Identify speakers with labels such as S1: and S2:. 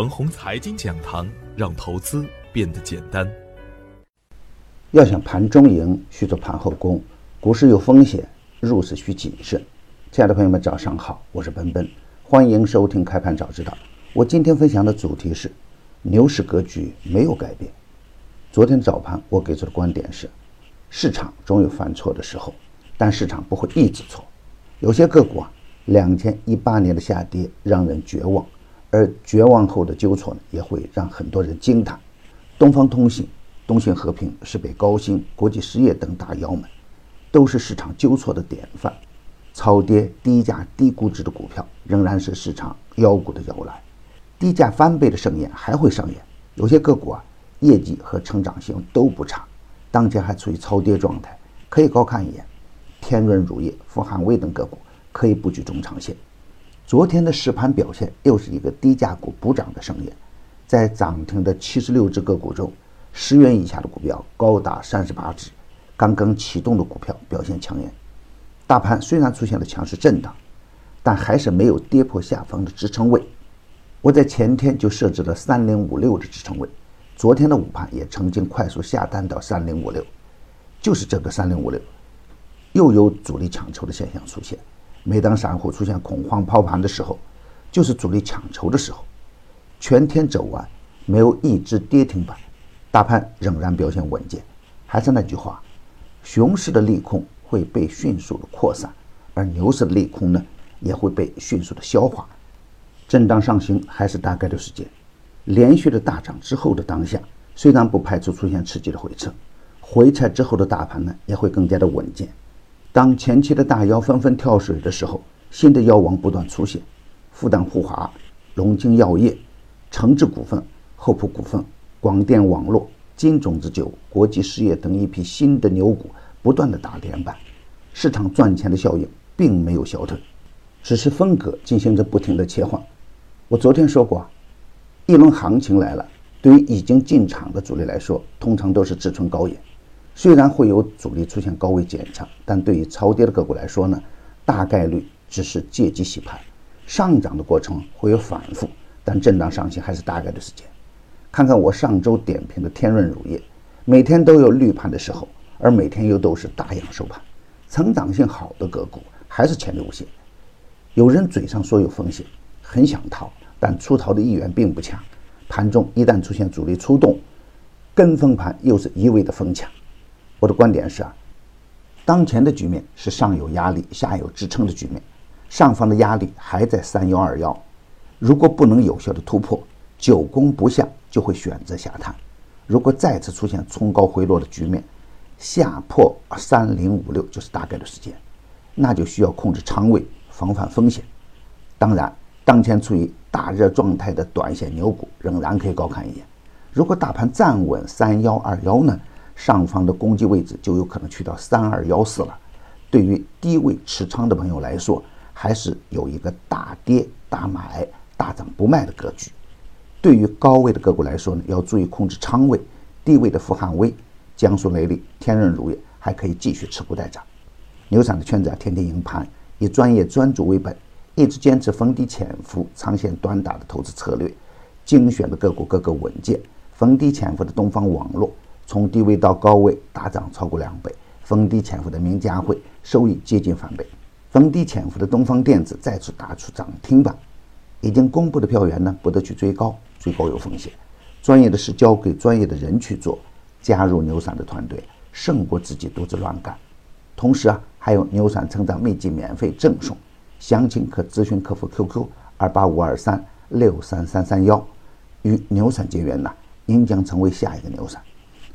S1: 腾宏财经讲堂，让投资变得简单。
S2: 要想盘中赢，需做盘后功。股市有风险，入市需谨慎。亲爱的朋友们，早上好，我是奔奔，欢迎收听开盘早知道。我今天分享的主题是：牛市格局没有改变。昨天早盘我给出的观点是：市场总有犯错的时候，但市场不会一直错。有些个股啊，两千一八年的下跌让人绝望。而绝望后的纠错呢，也会让很多人惊叹。东方通信、东信和平、是被高新、国际实业等大妖们，都是市场纠错的典范。超跌、低价、低估值的股票，仍然是市场妖股的摇篮。低价翻倍的盛宴还会上演。有些个股啊，业绩和成长性都不差，当前还处于超跌状态，可以高看一眼。天润乳业、富汉威等个股可以布局中长线。昨天的实盘表现又是一个低价股补涨的盛宴，在涨停的七十六只个股中，十元以下的股票高达三十八只，刚刚启动的股票表现抢眼。大盘虽然出现了强势震荡，但还是没有跌破下方的支撑位。我在前天就设置了三零五六的支撑位，昨天的午盘也曾经快速下单到三零五六，就是这个三零五六，又有主力抢筹的现象出现。每当散户出现恐慌抛盘的时候，就是主力抢筹的时候。全天走完，没有一只跌停板，大盘仍然表现稳健。还是那句话，熊市的利空会被迅速的扩散，而牛市的利空呢，也会被迅速的消化。震荡上行还是大概率事件。连续的大涨之后的当下，虽然不排除出现刺激的回撤，回撤之后的大盘呢，也会更加的稳健。当前期的大妖纷纷跳水的时候，新的妖王不断出现，复旦护华、龙晶药业、诚志股份、厚普股份、广电网络、金种子酒、国际实业等一批新的牛股不断的打连板，市场赚钱的效应并没有消退，只是风格进行着不停的切换。我昨天说过，一轮行情来了，对于已经进场的主力来说，通常都是志存高远。虽然会有主力出现高位减仓，但对于超跌的个股来说呢，大概率只是借机洗盘。上涨的过程会有反复，但震荡上行还是大概的时间。看看我上周点评的天润乳业，每天都有绿盘的时候，而每天又都是大阳收盘。成长性好的个股还是潜力无限。有人嘴上说有风险，很想逃，但出逃的意愿并不强。盘中一旦出现主力出动，跟风盘又是一味的疯抢。我的观点是啊，当前的局面是上有压力、下有支撑的局面，上方的压力还在三幺二幺，如果不能有效的突破，久攻不下就会选择下探。如果再次出现冲高回落的局面，下破三零五六就是大概的时间，那就需要控制仓位，防范风险。当然，当前处于大热状态的短线牛股仍然可以高看一眼。如果大盘站稳三幺二幺呢？上方的攻击位置就有可能去到三二幺四了。对于低位持仓的朋友来说，还是有一个大跌大买、大涨不卖的格局。对于高位的个股来说呢，要注意控制仓位。低位的富汉威、江苏雷利、天润乳业还可以继续持股待涨。牛散的圈子啊，天天赢盘，以专业专注为本，一直坚持逢低潜伏、长线短打的投资策略。精选的个股个个稳健，逢低潜伏的东方网络。从低位到高位大涨超过两倍，逢低潜伏的名家汇收益接近翻倍，逢低潜伏的东方电子再次打出涨停板。已经公布的票源呢，不得去追高，追高有风险。专业的事交给专业的人去做，加入牛散的团队胜过自己独自乱干。同时啊，还有牛散成长秘籍免费赠送，详情可咨询客服 QQ 二八五二三六三三三幺。与牛散结缘呢，您将成为下一个牛散。